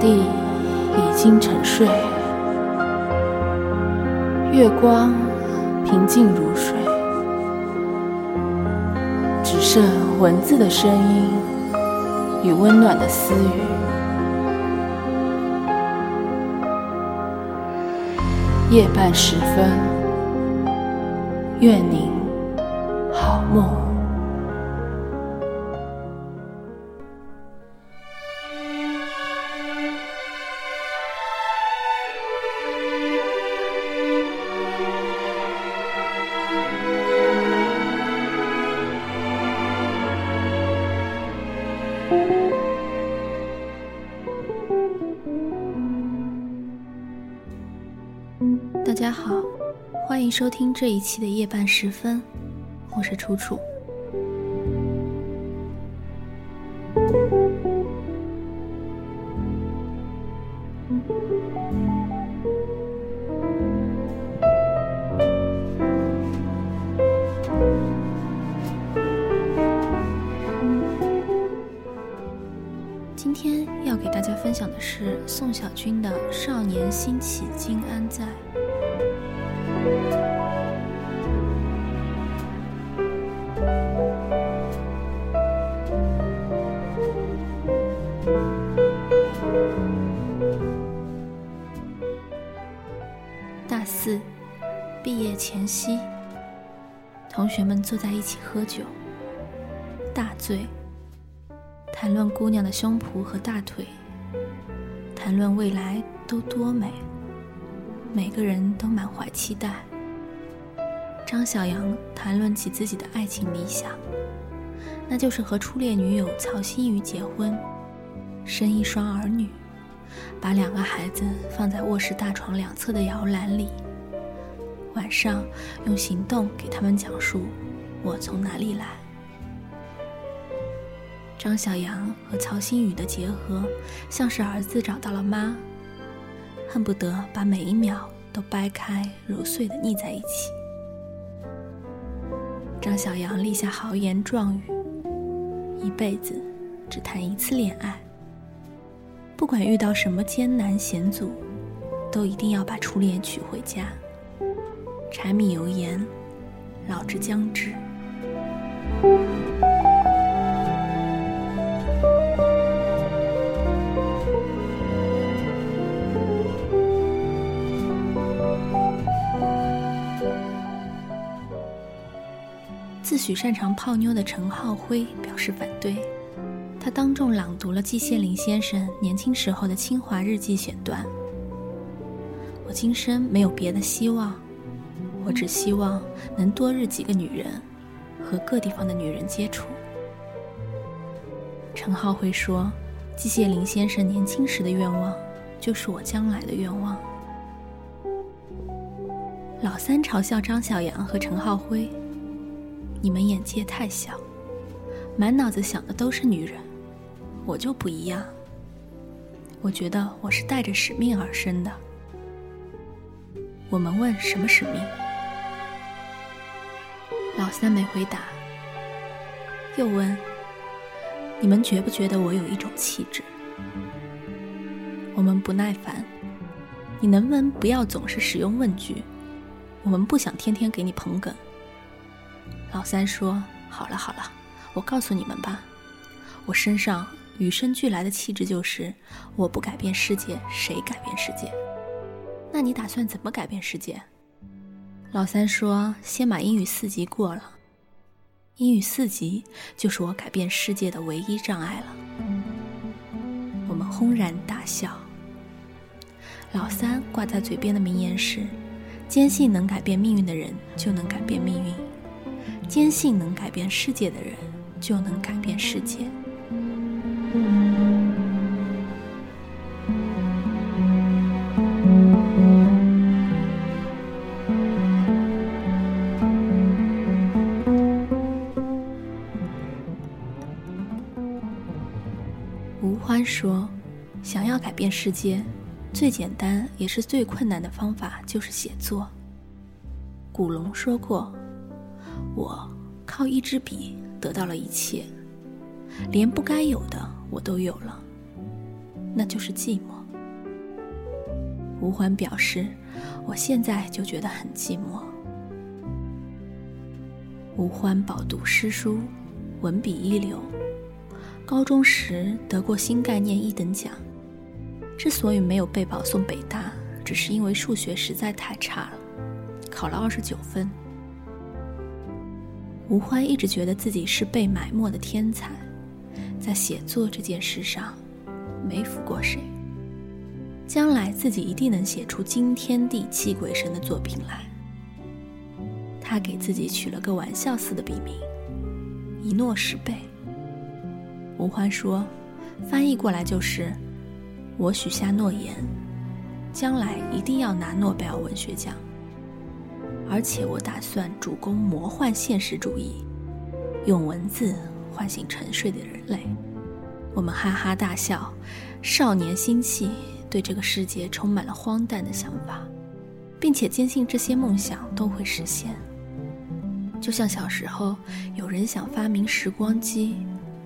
地已经沉睡，月光平静如水，只剩文字的声音与温暖的私语。夜半时分，愿您好梦。大家好，欢迎收听这一期的夜半时分，我是楚楚。同学们坐在一起喝酒，大醉，谈论姑娘的胸脯和大腿，谈论未来都多美。每个人都满怀期待。张小杨谈论起自己的爱情理想，那就是和初恋女友曹新宇结婚，生一双儿女，把两个孩子放在卧室大床两侧的摇篮里，晚上用行动给他们讲述我从哪里来。张小杨和曹新宇的结合，像是儿子找到了妈。恨不得把每一秒都掰开揉碎的腻在一起。张小杨立下豪言壮语，一辈子只谈一次恋爱，不管遇到什么艰难险阻，都一定要把初恋娶回家。柴米油盐，老之将至。自诩擅长泡妞的陈浩辉表示反对，他当众朗读了季羡林先生年轻时候的清华日记选段：“我今生没有别的希望，我只希望能多日几个女人，和各地方的女人接触。”陈浩辉说：“季羡林先生年轻时的愿望，就是我将来的愿望。”老三嘲笑张小杨和陈浩辉。你们眼界太小，满脑子想的都是女人，我就不一样。我觉得我是带着使命而生的。我们问什么使命？老三没回答，又问：你们觉不觉得我有一种气质？我们不耐烦，你能不能不要总是使用问句？我们不想天天给你捧哏。老三说：“好了好了，我告诉你们吧，我身上与生俱来的气质就是，我不改变世界，谁改变世界？那你打算怎么改变世界？”老三说：“先把英语四级过了，英语四级就是我改变世界的唯一障碍了。”我们轰然大笑。老三挂在嘴边的名言是：“坚信能改变命运的人，就能改变命运。”坚信能改变世界的人，就能改变世界。世界，最简单也是最困难的方法就是写作。”古龙说过。我靠一支笔得到了一切，连不该有的我都有了，那就是寂寞。吴欢表示：“我现在就觉得很寂寞。”吴欢饱读诗书，文笔一流，高中时得过新概念一等奖。之所以没有被保送北大，只是因为数学实在太差了，考了二十九分。吴欢一直觉得自己是被埋没的天才，在写作这件事上没服过谁。将来自己一定能写出惊天地泣鬼神的作品来。他给自己取了个玩笑似的笔名“一诺十倍”。吴欢说，翻译过来就是“我许下诺言，将来一定要拿诺贝尔文学奖，而且我打算主攻魔幻现实主义，用文字唤醒沉睡的人类。”我们哈哈大笑，少年心气。对这个世界充满了荒诞的想法，并且坚信这些梦想都会实现。就像小时候有人想发明时光机，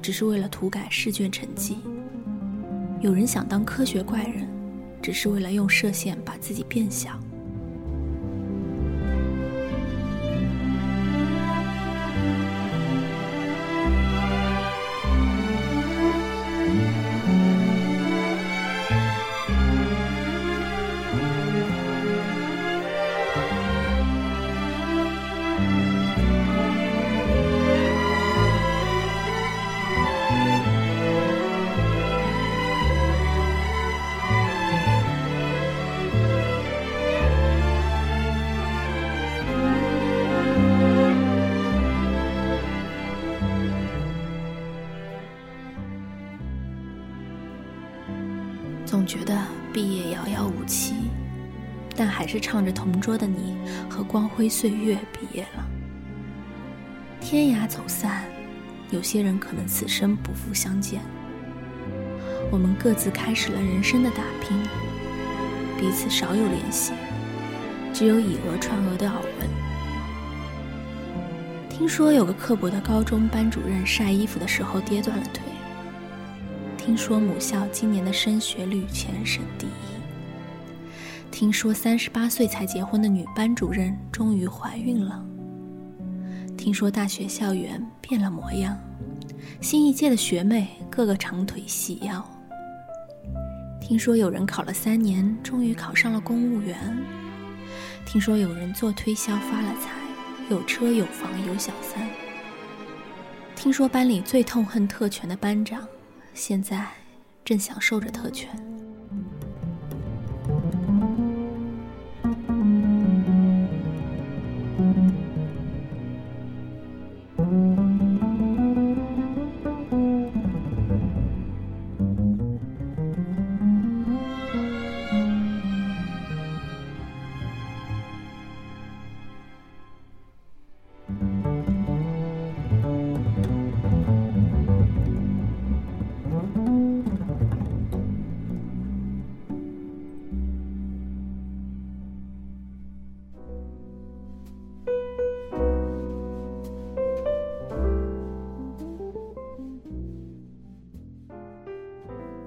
只是为了涂改试卷成绩；有人想当科学怪人，只是为了用射线把自己变小。毕业遥遥无期，但还是唱着《同桌的你》和《光辉岁月》毕业了。天涯走散，有些人可能此生不复相见。我们各自开始了人生的打拼，彼此少有联系，只有以讹传讹的耳闻。听说有个刻薄的高中班主任晒衣服的时候跌断了腿。听说母校今年的升学率全省第一。听说三十八岁才结婚的女班主任终于怀孕了。听说大学校园变了模样，新一届的学妹个个长腿细腰。听说有人考了三年，终于考上了公务员。听说有人做推销发了财，有车有房有小三。听说班里最痛恨特权的班长。现在正享受着特权。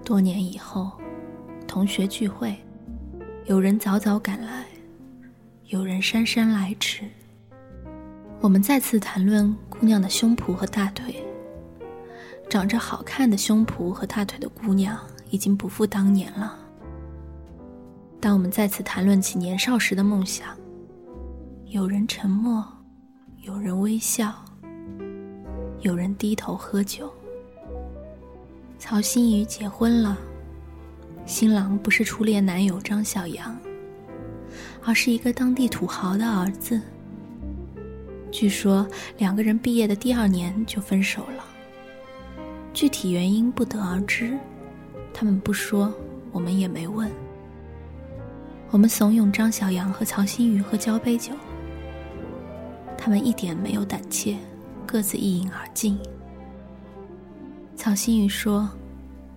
多年以后，同学聚会，有人早早赶来，有人姗姗来迟。我们再次谈论姑娘的胸脯和大腿。长着好看的胸脯和大腿的姑娘已经不复当年了。当我们再次谈论起年少时的梦想，有人沉默，有人微笑，有人低头喝酒。曹新宇结婚了，新郎不是初恋男友张小阳，而是一个当地土豪的儿子。据说两个人毕业的第二年就分手了，具体原因不得而知，他们不说，我们也没问。我们怂恿张小阳和曹新宇喝交杯酒，他们一点没有胆怯，各自一饮而尽。曹新宇说：“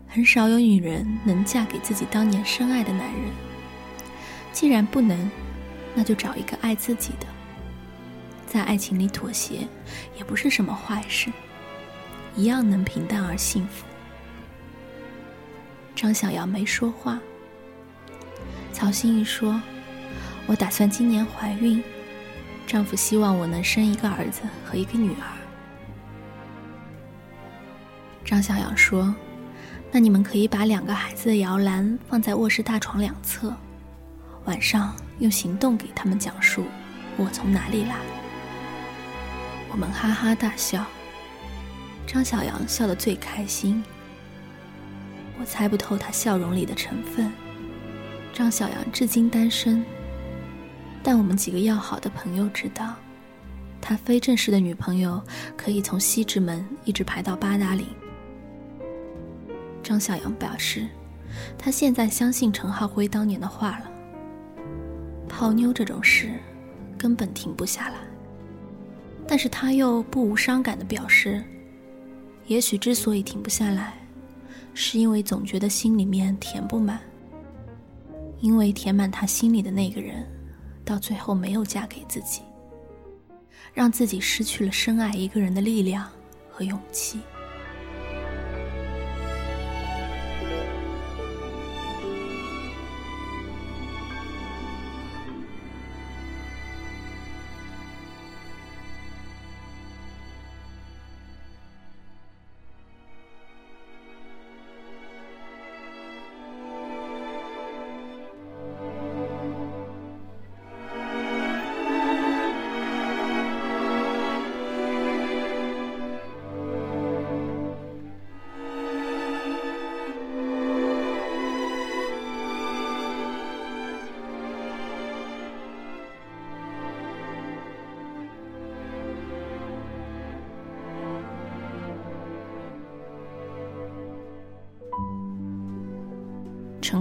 很少有女人能嫁给自己当年深爱的男人。既然不能，那就找一个爱自己的，在爱情里妥协也不是什么坏事，一样能平淡而幸福。”张小瑶没说话。曹新宇说：“我打算今年怀孕，丈夫希望我能生一个儿子和一个女儿。”张小阳说：“那你们可以把两个孩子的摇篮放在卧室大床两侧，晚上用行动给他们讲述我从哪里来。”我们哈哈大笑，张小阳笑得最开心。我猜不透他笑容里的成分。张小阳至今单身，但我们几个要好的朋友知道，他非正式的女朋友可以从西直门一直排到八达岭。张小阳表示，他现在相信陈浩辉当年的话了。泡妞这种事，根本停不下来。但是他又不无伤感的表示，也许之所以停不下来。是因为总觉得心里面填不满，因为填满他心里的那个人，到最后没有嫁给自己，让自己失去了深爱一个人的力量和勇气。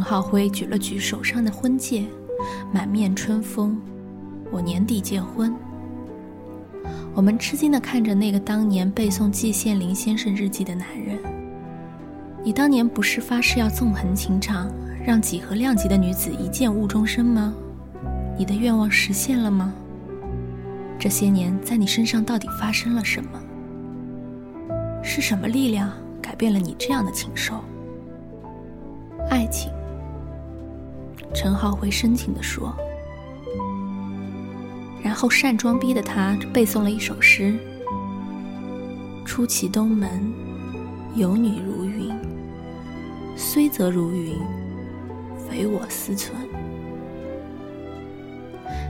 浩辉举了举手上的婚戒，满面春风。我年底结婚。我们吃惊地看着那个当年背诵季羡林先生日记的男人。你当年不是发誓要纵横情场，让几何量级的女子一见误终身吗？你的愿望实现了吗？这些年在你身上到底发生了什么？是什么力量改变了你这样的禽兽？爱情。陈浩辉深情地说，然后善装逼的他背诵了一首诗：“出其东门，有女如云，虽则如云，匪我思存。”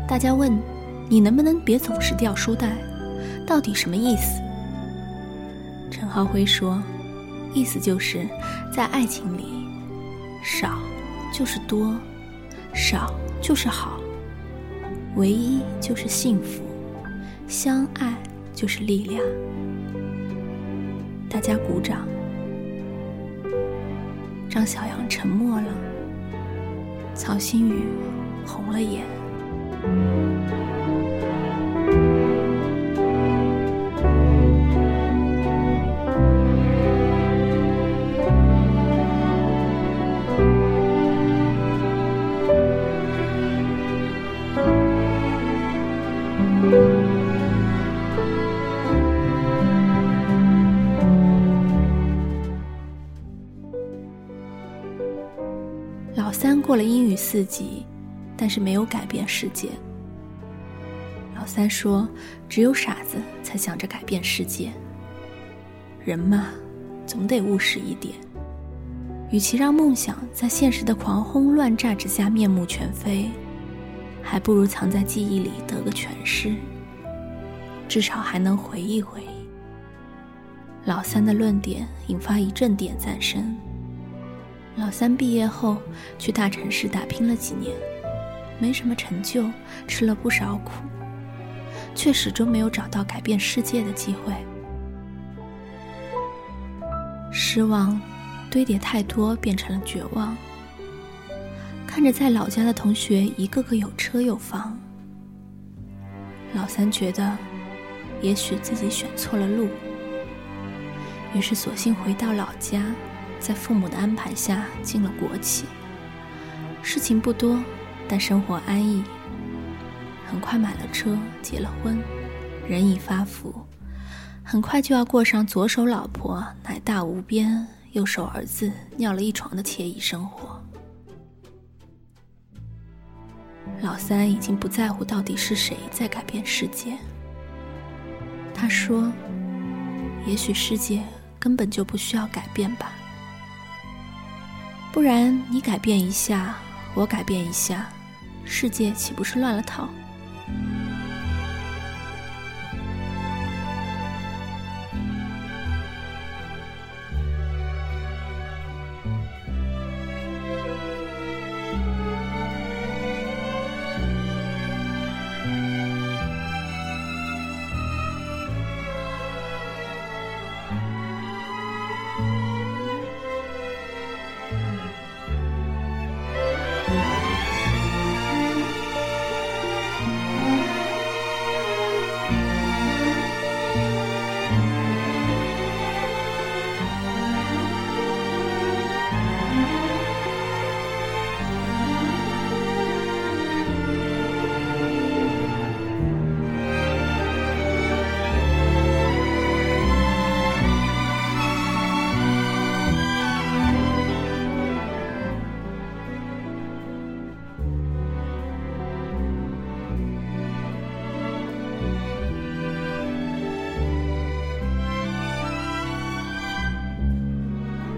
大家问，你能不能别总是掉书袋？到底什么意思？陈浩辉说，意思就是在爱情里，少就是多。少就是好，唯一就是幸福，相爱就是力量。大家鼓掌。张小阳沉默了，曹新宇红了眼。自己，但是没有改变世界。老三说：“只有傻子才想着改变世界。人嘛，总得务实一点。与其让梦想在现实的狂轰乱炸之下面目全非，还不如藏在记忆里得个全尸，至少还能回忆回忆。”老三的论点引发一阵点赞声。老三毕业后去大城市打拼了几年，没什么成就，吃了不少苦，却始终没有找到改变世界的机会。失望堆叠太多，变成了绝望。看着在老家的同学一个个有车有房，老三觉得，也许自己选错了路，于是索性回到老家。在父母的安排下进了国企，事情不多，但生活安逸。很快买了车，结了婚，人已发福，很快就要过上左手老婆奶大无边，右手儿子尿了一床的惬意生活。老三已经不在乎到底是谁在改变世界。他说：“也许世界根本就不需要改变吧，不然你改变一下，我改变一下，世界岂不是乱了套？”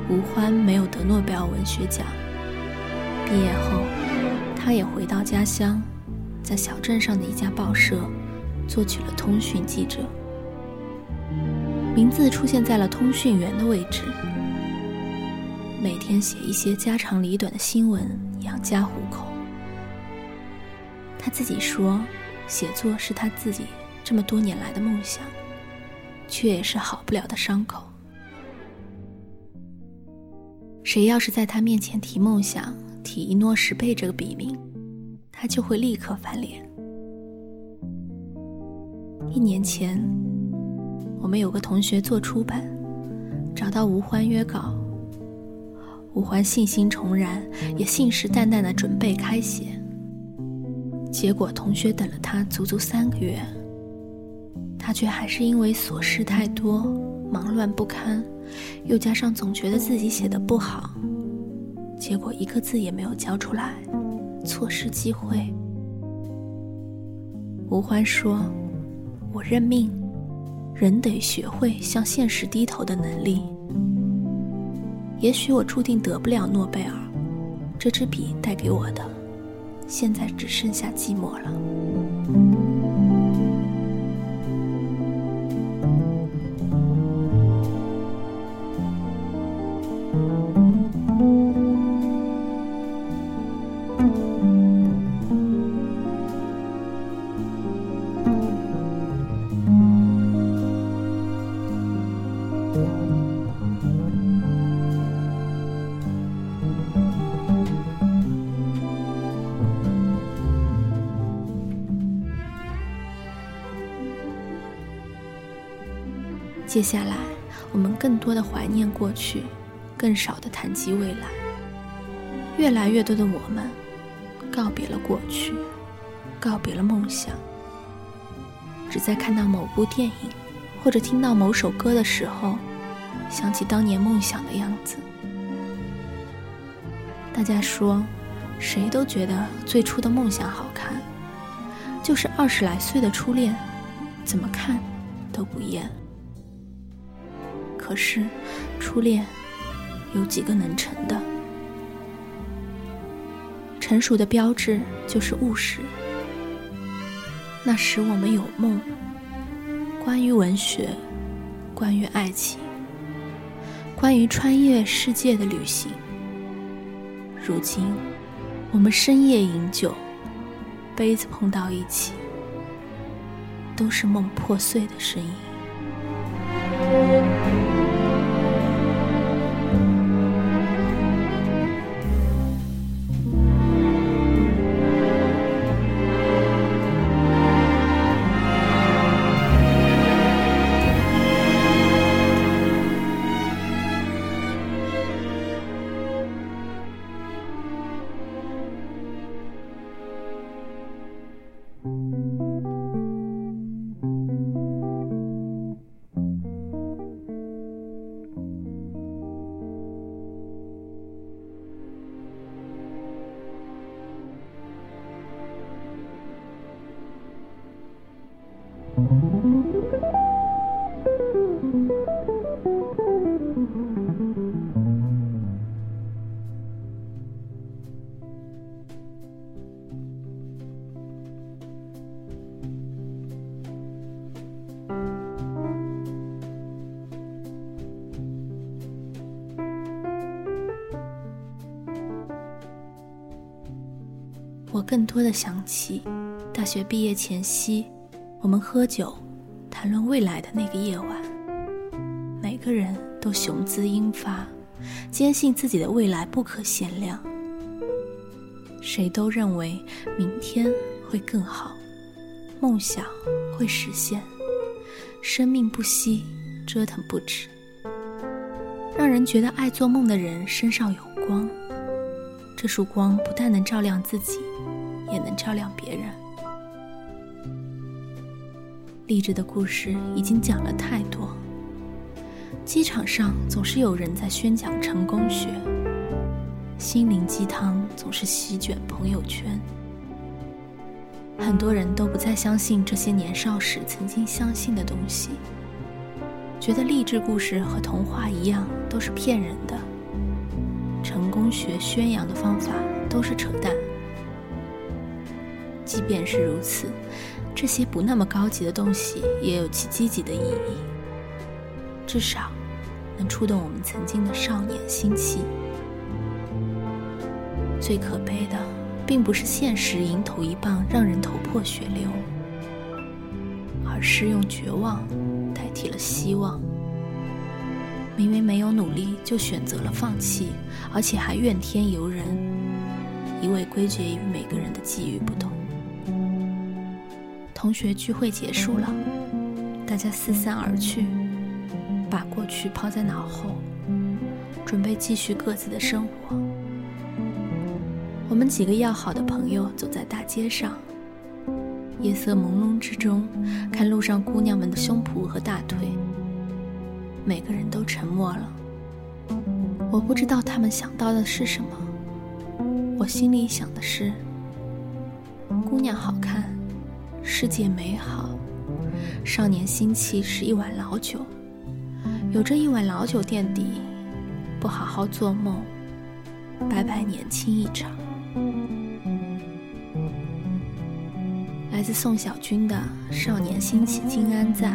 吴欢没有得诺贝尔文学奖。毕业后，他也回到家乡，在小镇上的一家报社做起了通讯记者，名字出现在了通讯员的位置，每天写一些家长里短的新闻养家糊口。他自己说，写作是他自己这么多年来的梦想，却也是好不了的伤口。谁要是在他面前提梦想、提一诺十倍这个笔名，他就会立刻翻脸。一年前，我们有个同学做出版，找到吴欢约稿。吴欢信心重燃，也信誓旦旦的准备开写。结果同学等了他足足三个月，他却还是因为琐事太多，忙乱不堪。又加上总觉得自己写的不好，结果一个字也没有交出来，错失机会。吴欢说：“我认命，人得学会向现实低头的能力。也许我注定得不了诺贝尔，这支笔带给我的，现在只剩下寂寞了。”接下来，我们更多的怀念过去，更少的谈及未来。越来越多的我们，告别了过去，告别了梦想，只在看到某部电影或者听到某首歌的时候，想起当年梦想的样子。大家说，谁都觉得最初的梦想好看，就是二十来岁的初恋，怎么看都不厌。可是，初恋有几个能成的？成熟的标志就是务实。那时我们有梦，关于文学，关于爱情，关于穿越世界的旅行。如今，我们深夜饮酒，杯子碰到一起，都是梦破碎的声音。更多的想起大学毕业前夕，我们喝酒谈论未来的那个夜晚。每个人都雄姿英发，坚信自己的未来不可限量。谁都认为明天会更好，梦想会实现，生命不息，折腾不止。让人觉得爱做梦的人身上有光，这束光不但能照亮自己，也能照亮别人。励志的故事已经讲了太多，机场上总是有人在宣讲成功学。心灵鸡汤总是席卷朋友圈，很多人都不再相信这些年少时曾经相信的东西，觉得励志故事和童话一样都是骗人的，成功学宣扬的方法都是扯淡。即便是如此，这些不那么高级的东西也有其积极的意义，至少能触动我们曾经的少年心气。最可悲的，并不是现实迎头一棒让人头破血流，而是用绝望代替了希望。明明没有努力就选择了放弃，而且还怨天尤人，一味归结于每个人的际遇不同。同学聚会结束了，大家四散而去，把过去抛在脑后，准备继续各自的生活。我们几个要好的朋友走在大街上，夜色朦胧之中，看路上姑娘们的胸脯和大腿，每个人都沉默了。我不知道他们想到的是什么，我心里想的是：姑娘好看，世界美好，少年心气是一碗老酒，有这一碗老酒垫底，不好好做梦，白白年轻一场。来自宋小军的《少年心气今安在》。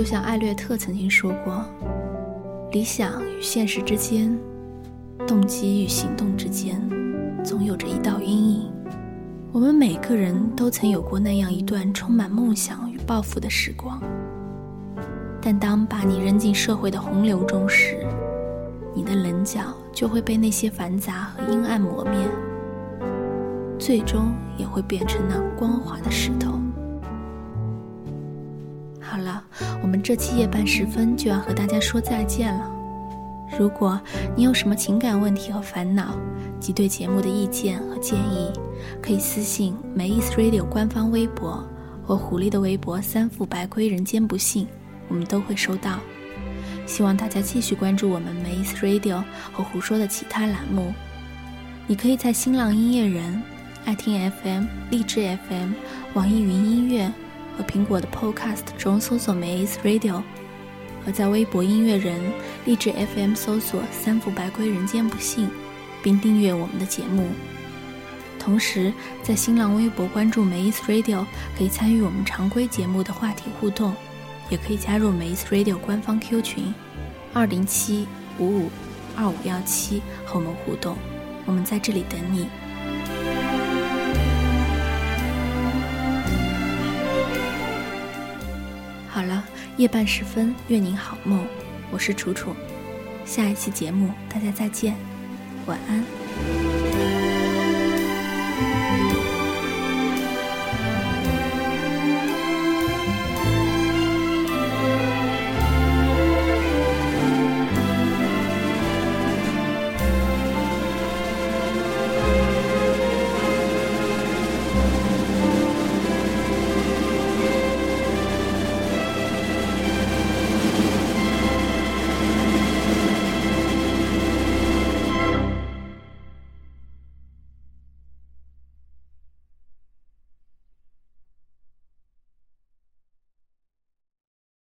就像艾略特曾经说过：“理想与现实之间，动机与行动之间，总有着一道阴影。”我们每个人都曾有过那样一段充满梦想与抱负的时光，但当把你扔进社会的洪流中时，你的棱角就会被那些繁杂和阴暗磨灭，最终也会变成那光滑的石头。这期夜半时分就要和大家说再见了。如果你有什么情感问题和烦恼，及对节目的意见和建议，可以私信梅意思 Radio 官方微博或狐狸的微博“三副白龟人间不幸”，我们都会收到。希望大家继续关注我们 Maze Radio 和胡说的其他栏目。你可以在新浪音乐人、爱听 FM、荔枝 FM、网易云音乐和苹果的 Podcast 中搜索 Maze Radio，和在微博音乐人、荔枝 FM 搜索“三伏白龟人间不幸”，并订阅我们的节目。同时，在新浪微博关注 Maze Radio，可以参与我们常规节目的话题互动。也可以加入 Maze Radio 官方 Q 群，二零七五五二五幺七和我们互动，我们在这里等你。好了，夜半时分，愿您好梦，我是楚楚，下一期节目大家再见，晚安。